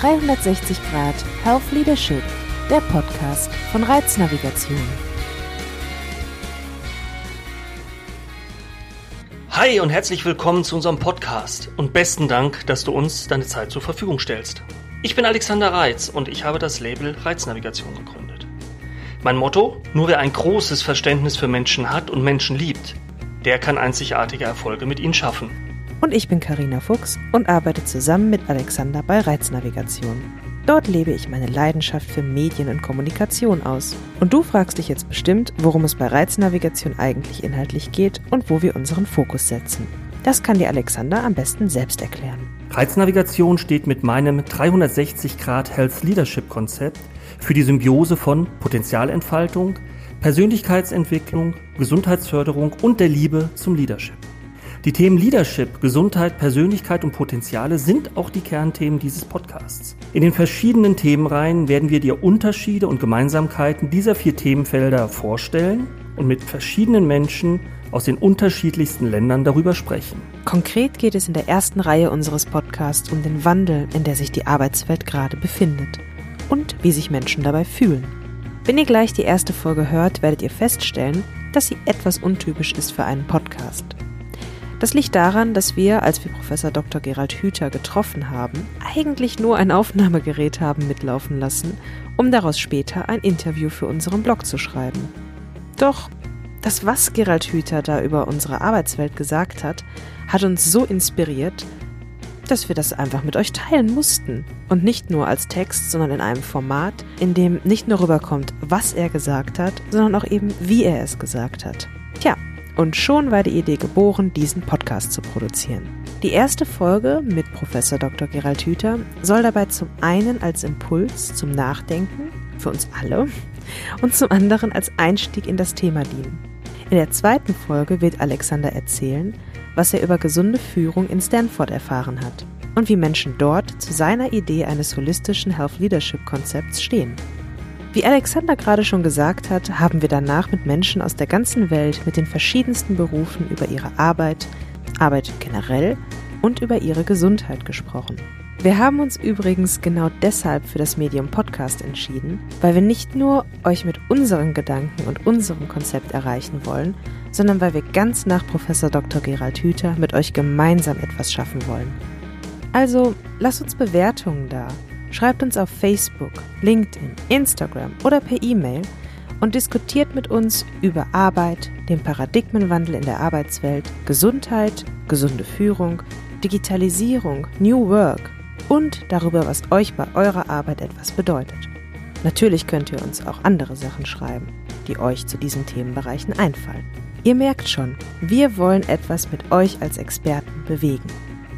360 Grad Health Leadership, der Podcast von Reiznavigation. Hi und herzlich willkommen zu unserem Podcast und besten Dank, dass du uns deine Zeit zur Verfügung stellst. Ich bin Alexander Reitz und ich habe das Label Reiznavigation gegründet. Mein Motto, nur wer ein großes Verständnis für Menschen hat und Menschen liebt, der kann einzigartige Erfolge mit ihnen schaffen. Und ich bin Karina Fuchs und arbeite zusammen mit Alexander bei Reiznavigation. Dort lebe ich meine Leidenschaft für Medien und Kommunikation aus. Und du fragst dich jetzt bestimmt, worum es bei Reiznavigation eigentlich inhaltlich geht und wo wir unseren Fokus setzen. Das kann dir Alexander am besten selbst erklären. Reiznavigation steht mit meinem 360 Grad Health Leadership Konzept für die Symbiose von Potenzialentfaltung, Persönlichkeitsentwicklung, Gesundheitsförderung und der Liebe zum Leadership. Die Themen Leadership, Gesundheit, Persönlichkeit und Potenziale sind auch die Kernthemen dieses Podcasts. In den verschiedenen Themenreihen werden wir dir Unterschiede und Gemeinsamkeiten dieser vier Themenfelder vorstellen und mit verschiedenen Menschen aus den unterschiedlichsten Ländern darüber sprechen. Konkret geht es in der ersten Reihe unseres Podcasts um den Wandel, in der sich die Arbeitswelt gerade befindet und wie sich Menschen dabei fühlen. Wenn ihr gleich die erste Folge hört, werdet ihr feststellen, dass sie etwas untypisch ist für einen Podcast. Das liegt daran, dass wir, als wir Professor Dr. Gerald Hüther getroffen haben, eigentlich nur ein Aufnahmegerät haben mitlaufen lassen, um daraus später ein Interview für unseren Blog zu schreiben. Doch das, was Gerald Hüther da über unsere Arbeitswelt gesagt hat, hat uns so inspiriert, dass wir das einfach mit euch teilen mussten. Und nicht nur als Text, sondern in einem Format, in dem nicht nur rüberkommt, was er gesagt hat, sondern auch eben, wie er es gesagt hat. Und schon war die Idee geboren, diesen Podcast zu produzieren. Die erste Folge mit Professor Dr. Gerald Hüther soll dabei zum einen als Impuls zum Nachdenken für uns alle und zum anderen als Einstieg in das Thema dienen. In der zweiten Folge wird Alexander erzählen, was er über gesunde Führung in Stanford erfahren hat und wie Menschen dort zu seiner Idee eines holistischen Health Leadership Konzepts stehen. Wie Alexander gerade schon gesagt hat, haben wir danach mit Menschen aus der ganzen Welt mit den verschiedensten Berufen über ihre Arbeit, Arbeit generell und über ihre Gesundheit gesprochen. Wir haben uns übrigens genau deshalb für das Medium Podcast entschieden, weil wir nicht nur euch mit unseren Gedanken und unserem Konzept erreichen wollen, sondern weil wir ganz nach Professor Dr. Gerald Hüther mit euch gemeinsam etwas schaffen wollen. Also lasst uns Bewertungen da, Schreibt uns auf Facebook, LinkedIn, Instagram oder per E-Mail und diskutiert mit uns über Arbeit, den Paradigmenwandel in der Arbeitswelt, Gesundheit, gesunde Führung, Digitalisierung, New Work und darüber, was euch bei eurer Arbeit etwas bedeutet. Natürlich könnt ihr uns auch andere Sachen schreiben, die euch zu diesen Themenbereichen einfallen. Ihr merkt schon, wir wollen etwas mit euch als Experten bewegen.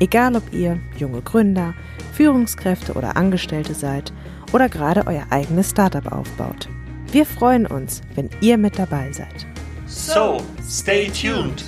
Egal ob ihr junge Gründer, Führungskräfte oder Angestellte seid oder gerade euer eigenes Startup aufbaut. Wir freuen uns, wenn ihr mit dabei seid. So, stay tuned.